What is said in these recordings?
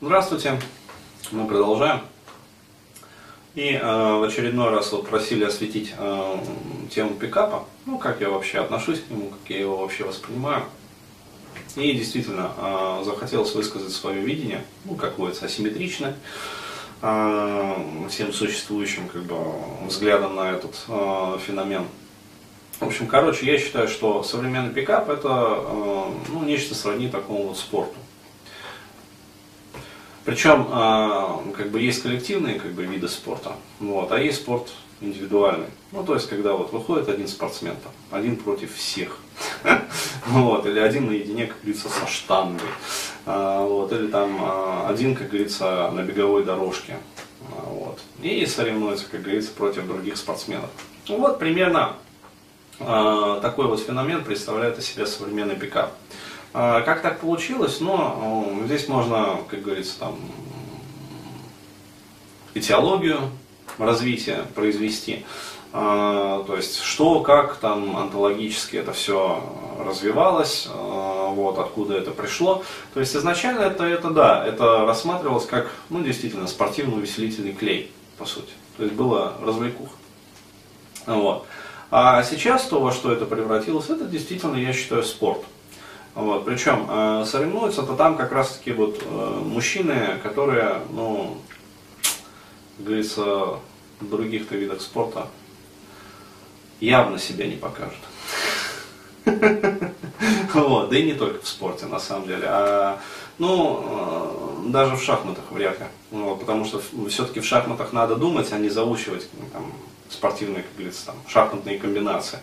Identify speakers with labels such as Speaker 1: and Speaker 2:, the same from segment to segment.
Speaker 1: Здравствуйте, мы продолжаем. И э, в очередной раз вот просили осветить э, тему пикапа, ну как я вообще отношусь к нему, как я его вообще воспринимаю. И действительно э, захотелось высказать свое видение, ну как говорится, асимметричное, всем существующим как бы, взглядом на этот э, феномен. В общем, короче, я считаю, что современный пикап это э, ну, нечто сродни такому вот спорту. Причем, а, как бы есть коллективные как бы, виды спорта, вот, а есть спорт индивидуальный. Ну, то есть, когда вот выходит один спортсмен, там, один против всех, вот, или один наедине, как говорится, со штангой, а, вот, или там а, один, как говорится, на беговой дорожке, вот, и соревнуется, как говорится, против других спортсменов. Вот, примерно такой вот феномен представляет из себя современный пикап. А, как так получилось? Но ну, здесь можно, как говорится, там, этиологию развития произвести. А, то есть, что, как там онтологически это все развивалось, а, вот, откуда это пришло. То есть, изначально это, это да, это рассматривалось как, ну, действительно, спортивно-увеселительный клей, по сути. То есть, было развлекуха. Вот. А сейчас то, во что это превратилось, это действительно, я считаю, спорт. Вот, причем э, соревнуются-то там как раз таки вот э, мужчины, которые, ну, как говорится, в других-то видах спорта явно себя не покажут. Вот, да и не только в спорте, на самом деле. А, ну, э, даже в шахматах вряд ли. Вот, потому что все-таки в шахматах надо думать, а не заучивать там, спортивные, как говорится, там, шахматные комбинации.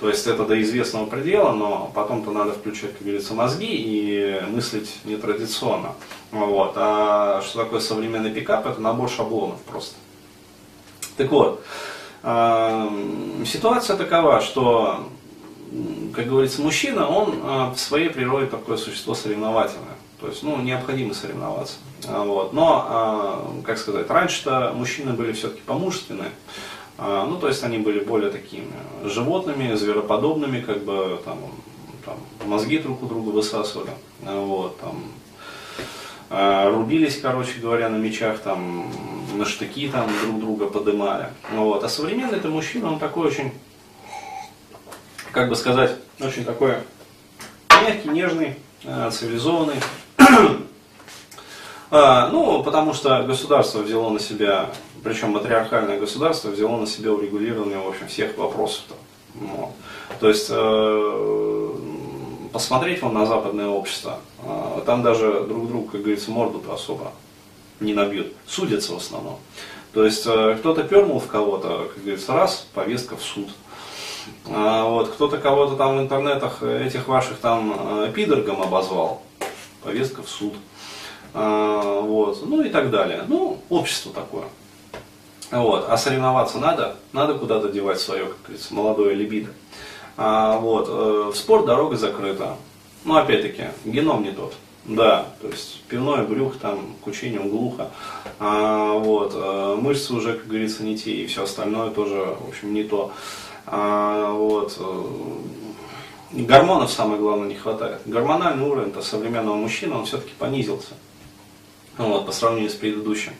Speaker 1: То есть это до известного предела, но потом-то надо включать, как говорится, мозги и мыслить нетрадиционно. Вот. А что такое современный пикап? Это набор шаблонов просто. Так вот, ситуация такова, что, как говорится, мужчина, он а, в своей природе такое существо соревновательное. То есть, ну, необходимо соревноваться. Вот. Но, а, как сказать, раньше-то мужчины были все-таки помужественные. А, ну, то есть они были более такими животными, звероподобными, как бы там, там мозги друг у друга высасывали. Вот, там, а, рубились, короче говоря, на мечах, там, на штыки там друг друга подымали. Вот. А современный это мужчина, он такой очень, как бы сказать, очень такой мягкий, нежный, а, цивилизованный. Ну, потому что государство взяло на себя причем матриархальное государство взяло на себя урегулирование в общем, всех вопросов. Вот. То есть э, посмотреть вам на западное общество, э, там даже друг другу, как говорится, морду-то особо не набьют, судятся в основном. То есть э, кто-то пернул в кого-то, как говорится, раз, повестка в суд. А, вот, кто-то кого-то там в интернетах этих ваших там э, пидоргом обозвал, повестка в суд. А, вот, ну и так далее. Ну, общество такое. Вот. А соревноваться надо, надо куда-то девать свое, как говорится, молодое либидо. А, вот. Э, в спорт дорога закрыта. Но опять-таки, геном не тот. Да, то есть пивное брюх, там, к учениям глухо. А, вот, э, мышцы уже, как говорится, не те, и все остальное тоже, в общем, не то. А, вот, гормонов, самое главное, не хватает. Гормональный уровень-то современного мужчины, он все-таки понизился. Вот, по сравнению с предыдущим.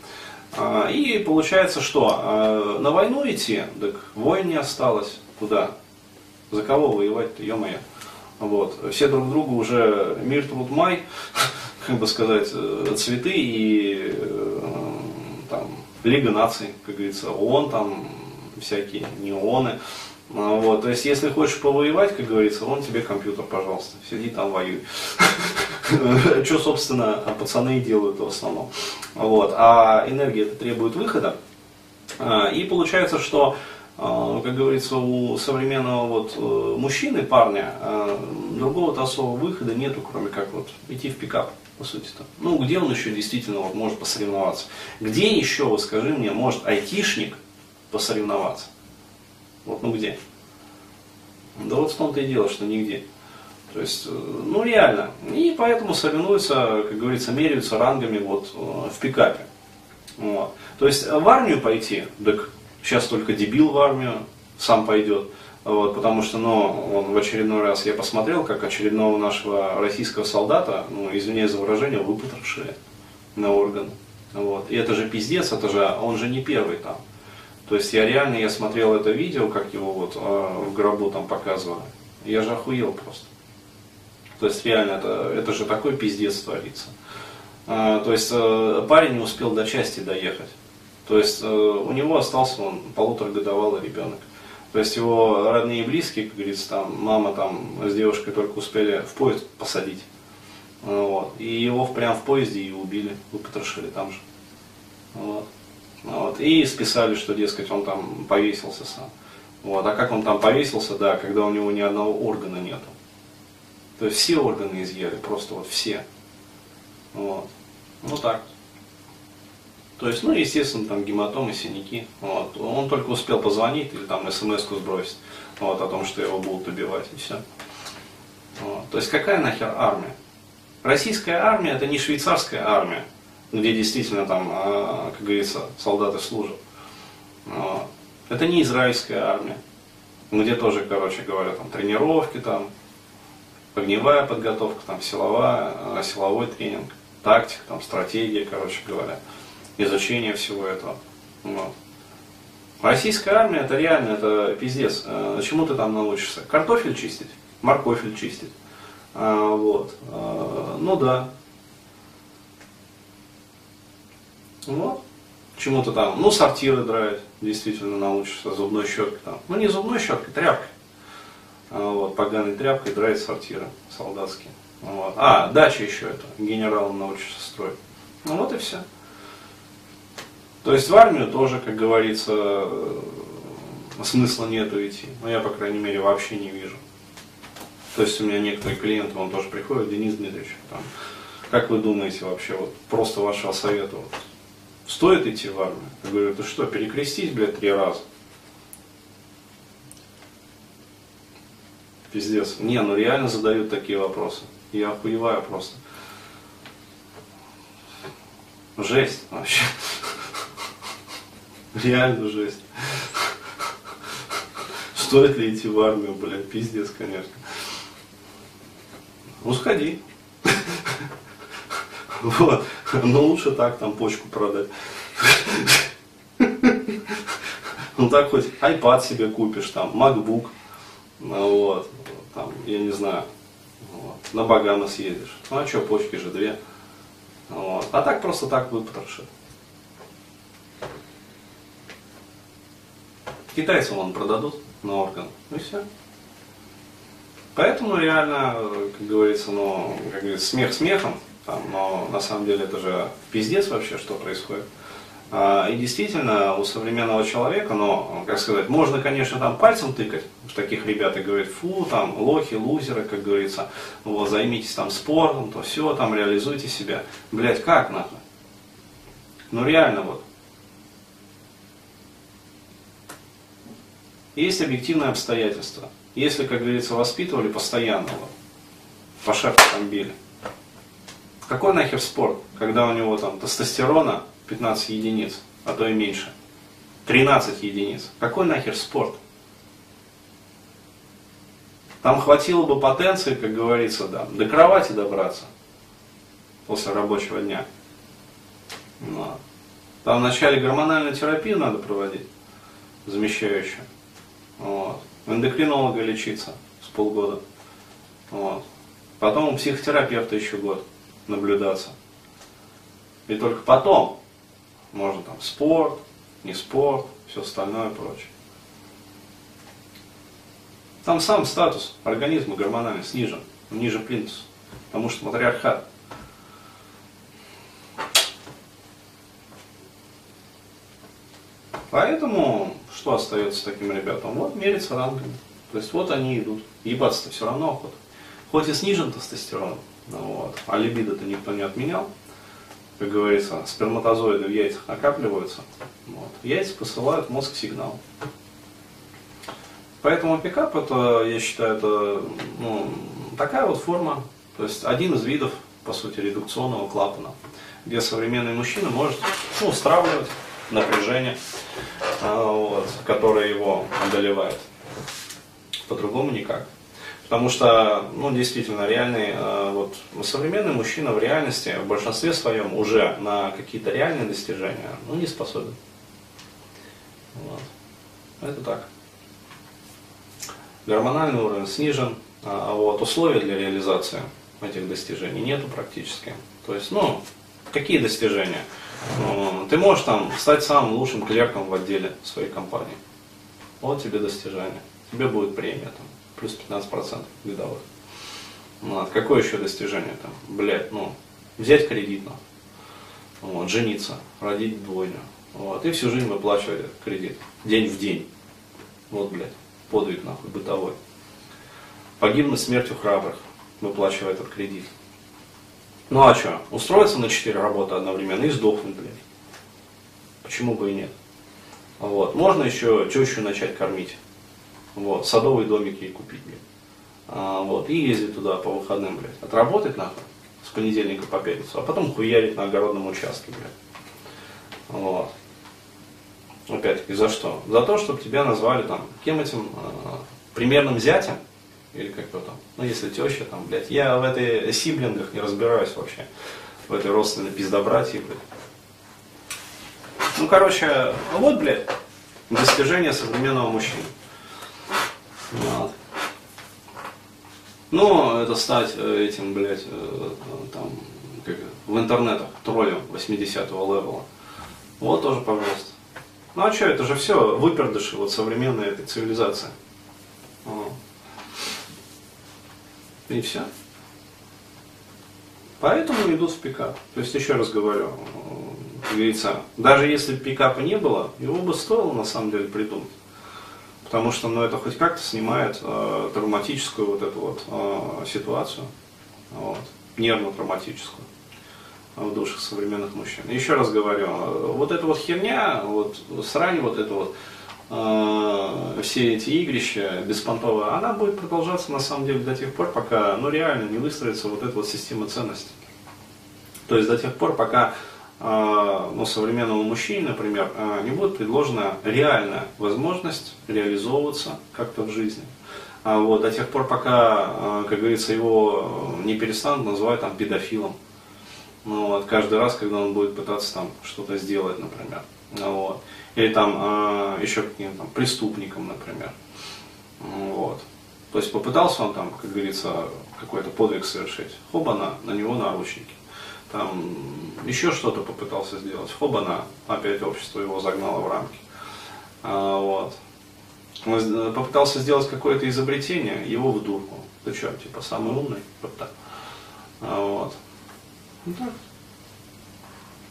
Speaker 1: А, и получается, что а, на войну идти, так войн не осталось. Куда? За кого воевать-то, ё-моё. Вот. Все друг другу уже мир, труд, май, как бы сказать, э, цветы и э, там, Лига наций, как говорится, ООН там, всякие неоны. А, вот, то есть, если хочешь повоевать, как говорится, вон тебе компьютер, пожалуйста, сиди там воюй. Что, собственно, пацаны и делают в основном. Вот. А энергия это требует выхода. А, и получается, что, а, как говорится, у современного вот э, мужчины, парня, другого-то особого выхода нету, кроме как вот идти в пикап по сути-то. Ну, где он еще действительно вот может посоревноваться? Где еще, вот скажи мне, может айтишник посоревноваться? Вот ну где? Да вот в том-то и дело, что нигде. То есть, э, ну реально. И поэтому соревнуются, как говорится, меряются рангами вот э, в пикапе. Вот. То есть в армию пойти, так Сейчас только дебил в армию сам пойдет. Вот, потому что, ну, он в очередной раз я посмотрел, как очередного нашего российского солдата, ну, извиняюсь за выражение, выпотрошили на орган. Вот. И это же пиздец, это же, он же не первый там. То есть я реально, я смотрел это видео, как его вот э, в гробу там показывали. Я же охуел просто. То есть реально, это, это же такой пиздец творится. А, то есть э, парень не успел до части доехать. То есть э, у него остался он полуторагодовалый ребенок. То есть его родные и близкие, как говорится, там мама там с девушкой только успели в поезд посадить. Вот. И его прямо в поезде и убили, выпотрошили там же. Вот. Вот. И списали, что, дескать, он там повесился сам. Вот. А как он там повесился, да, когда у него ни одного органа нету. То есть все органы изъяли, просто вот все. Вот. Ну так. То есть, ну, естественно, там гематомы, синяки. Вот. Он только успел позвонить или там смс-ку сбросить вот, о том, что его будут убивать, и все. Вот. То есть, какая нахер армия? Российская армия это не швейцарская армия, где действительно там, а, как говорится, солдаты служат. Вот. Это не израильская армия, где тоже, короче говоря, там тренировки, там, огневая подготовка, там, силовая, а, силовой тренинг, тактика, там, стратегия, короче говоря изучение всего этого. Вот. Российская армия это реально, это пиздец. Чему ты там научишься? Картофель чистить, моркофель чистить. А, вот. А, ну да. Вот. Чему-то там, ну, сортиры драить, действительно научишься, зубной щеткой там. Ну, не зубной щеткой, тряпкой. А, вот, поганой тряпкой драть сортиры солдатские. Вот. А, дача еще это, генералом научишься строить. Ну вот и все. То есть в армию тоже, как говорится, э, смысла нету идти. Но я, по крайней мере, вообще не вижу. То есть у меня некоторые клиенты, он тоже приходит, Денис Дмитриевич, там, как вы думаете вообще, вот просто вашего совета, вот, стоит идти в армию? Я говорю, ты что, перекрестись, блядь, три раза? Пиздец. Не, ну реально задают такие вопросы. Я охуеваю просто. Жесть вообще. Реально жесть. Стоит ли идти в армию, блядь, пиздец, конечно. Ну, сходи. Вот. Но лучше так там почку продать. Ну так хоть iPad себе купишь, там, MacBook, вот, там, я не знаю, вот, на Багама съедешь. Ну а что, почки же две. Вот. А так просто так выпотрошит. Китайцам он продадут на орган. Ну и все. Поэтому реально, как говорится, ну, как говорится, смех смехом, там, но на самом деле это же пиздец вообще, что происходит. А, и действительно, у современного человека, ну, как сказать, можно, конечно, там пальцем тыкать в таких ребят и говорить, фу, там, лохи, лузеры, как говорится, вот, займитесь там спортом, то все, там, реализуйте себя. Блять, как нахуй? Ну реально вот, Есть объективные обстоятельства. Если, как говорится, воспитывали постоянного, по шапке там били. Какой нахер спорт, когда у него там тестостерона 15 единиц, а то и меньше, 13 единиц. Какой нахер спорт? Там хватило бы потенции, как говорится, да, до кровати добраться после рабочего дня. Но. Там вначале гормональную терапию надо проводить, замещающую. Вот. У эндокринолога лечиться с полгода. Вот. Потом у психотерапевта еще год наблюдаться. И только потом можно там спорт, не спорт, все остальное прочее. Там сам статус организма гормональный снижен, ниже плинтуса, потому что матриархат. Поэтому что остается таким ребятам? Вот мериться рангами. То есть вот они идут. Ебаться-то все равно охота. Хоть и снижен тестостерон, вот, а либидо-то никто не отменял. Как говорится, сперматозоиды в яйцах накапливаются. Вот. Яйца посылают в мозг сигнал. Поэтому пикап это, я считаю, это ну, такая вот форма, то есть один из видов, по сути, редукционного клапана, где современный мужчина может ну, стравливать напряжение а, вот, которая его одолевает. По-другому никак. Потому что, ну, действительно, реальный, э, вот, современный мужчина в реальности, в большинстве своем, уже на какие-то реальные достижения, ну, не способен. Вот. Это так. Гормональный уровень снижен, а, а вот условия для реализации этих достижений нету практически. То есть, ну, какие достижения? Ну, ты можешь там стать самым лучшим клерком в отделе своей компании. Вот тебе достижение. Тебе будет премия там плюс 15% годовых. Ну, вот. Какое еще достижение там? Блять, ну, взять кредит, ну, вот, жениться, родить двойню. Вот, и всю жизнь выплачивать кредит. День в день. Вот, блядь, подвиг нахуй бытовой. Погибнуть смертью храбрых, выплачивая этот кредит. Ну а что, устроиться на 4 работы одновременно и сдохнуть, блядь. Почему бы и нет? Вот. Можно еще тещу начать кормить. Вот, садовый домик ей купить, блядь. А, вот, и ездить туда по выходным, блядь. Отработать нахуй с понедельника по пятницу, а потом хуярить на огородном участке, блядь. Вот. Опять-таки, за что? За то, чтобы тебя назвали там, кем этим э, примерным зятем, или как то там, ну если теща там, блядь, я в этой сиблингах не разбираюсь вообще, в этой родственной пиздобратье, блядь. Ну, короче, вот, блядь, достижение современного мужчины. Вот. Ну, это стать э, этим, блядь, э, там, как, в интернетах, троллем 80-го левела. Вот тоже, пожалуйста. Ну а что, это же все выпердыши вот современной этой цивилизации. Вот. И все. Поэтому идут в пикап. То есть, еще раз говорю, как говорится, даже если пикапа не было, его бы стоило на самом деле придумать потому что ну, это хоть как-то снимает э, травматическую вот эту вот э, ситуацию, вот, нервно-травматическую в душах современных мужчин. Еще раз говорю, вот эта вот херня, вот срань вот это вот, э, все эти игрища беспонтовые, она будет продолжаться на самом деле до тех пор, пока ну, реально не выстроится вот эта вот система ценностей. То есть до тех пор, пока ну, современному мужчине, например, а, не будет предложена реальная возможность реализовываться как-то в жизни. А вот, до тех пор, пока, а, как говорится, его не перестанут называть там педофилом. Ну, вот, каждый раз, когда он будет пытаться там что-то сделать, например. Вот. Или там еще каким-то преступником, например. Вот. То есть попытался он там, как говорится, какой-то подвиг совершить. Хоба на, на него наручники там еще что-то попытался сделать. Хобана, опять общество его загнало в рамки. А, вот. Он попытался сделать какое-то изобретение, его в дурку. Ты что, типа самый умный? Вот так. А, вот. Ну, так.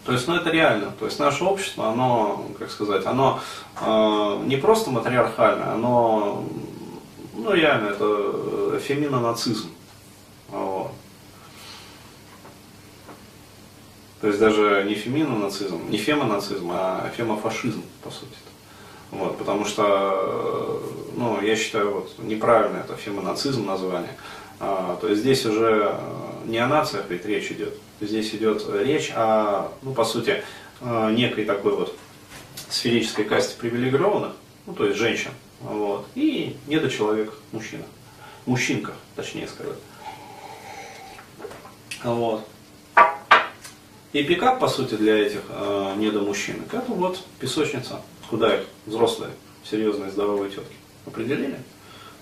Speaker 1: То есть, ну это реально. То есть наше общество, оно, как сказать, оно э, не просто матриархальное, оно, ну реально, это феминонацизм. Вот. То есть даже не феминонацизм, не фемонацизм, а фемофашизм, по сути. Вот, потому что, ну, я считаю, вот, неправильно это фемонацизм название. А, то есть здесь уже не о нациях ведь речь идет. Здесь идет речь о, ну, по сути, некой такой вот сферической касте привилегированных, ну, то есть женщин, вот, и недочеловек мужчина. Мужчинка, точнее сказать. Вот. И пикап, по сути, для этих э, недомужчинок, это вот песочница, куда их взрослые, серьезные, здоровые тетки определили.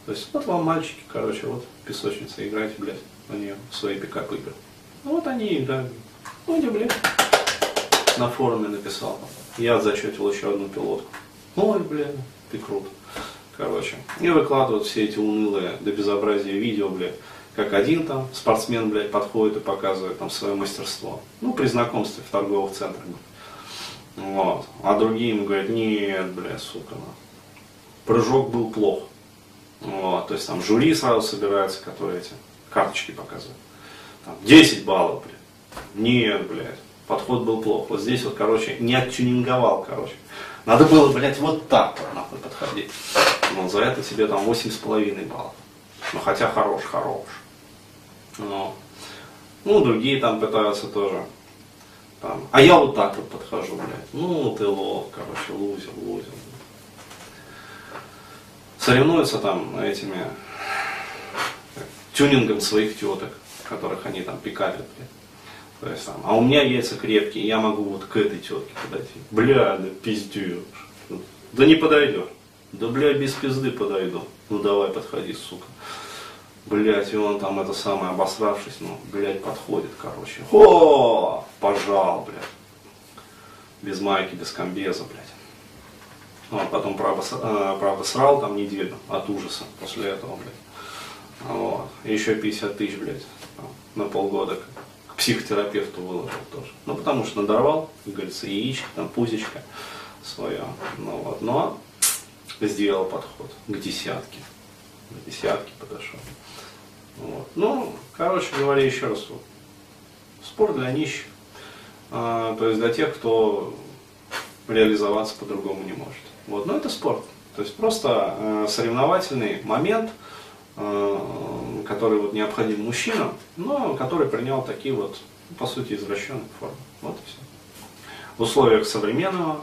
Speaker 1: То есть вот вам мальчики, короче, вот песочница, играйте, блядь, на нее в свои пикап игры. Ну вот они играют. Ну, блядь, на форуме написал. Я зачетил еще одну пилотку. Ой, блядь, ты крут. Короче. И выкладывают все эти унылые до безобразия видео, блядь как один там спортсмен, блядь, подходит и показывает там свое мастерство. Ну, при знакомстве в торговых центрах. Вот. А другие ему говорят, нет, блядь, сука, ну. прыжок был плох. Вот. То есть там жюри сразу собирается, которые эти карточки показывают. Там 10 баллов, блядь. Нет, блядь, подход был плох. Вот здесь вот, короче, не оттюнинговал, короче. Надо было, блядь, вот так вот нахуй подходить. Но за это тебе там 8,5 баллов. Ну хотя хорош, хорош. Но, ну, другие там пытаются тоже. Там, а я вот так вот подхожу, блядь. Ну, ты лох, короче, лузер, лузер. соревнуются там этими тюнингом своих теток, которых они там пикапят. То есть, там, а у меня яйца крепкие, я могу вот к этой тетке подойти. Бля, да пиздешь. Да не подойдешь. Да бля, без пизды подойду. Ну давай, подходи, сука. Блять, и он там это самое обосравшись, ну, блядь, подходит, короче. О, пожал, блядь. Без майки, без комбеза, блядь. Ну, а потом, правда, э, правда, срал там неделю от ужаса после этого, блядь. Вот. Еще 50 тысяч, блядь, на полгода к психотерапевту выложил тоже. Ну, потому что надорвал, как говорится, яичко, там, пузечко свое. Ну, вот. Но сделал подход к десятке. К десятке подошел. Вот. Ну, короче говоря, еще раз, вот, спорт для нищих. А, то есть для тех, кто реализоваться по-другому не может. Вот. Но это спорт. То есть просто э, соревновательный момент, э, который вот необходим мужчинам, но который принял такие вот, по сути, извращенные формы. Вот и все. В условиях современного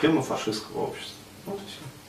Speaker 1: фемофашистского общества. Вот и все.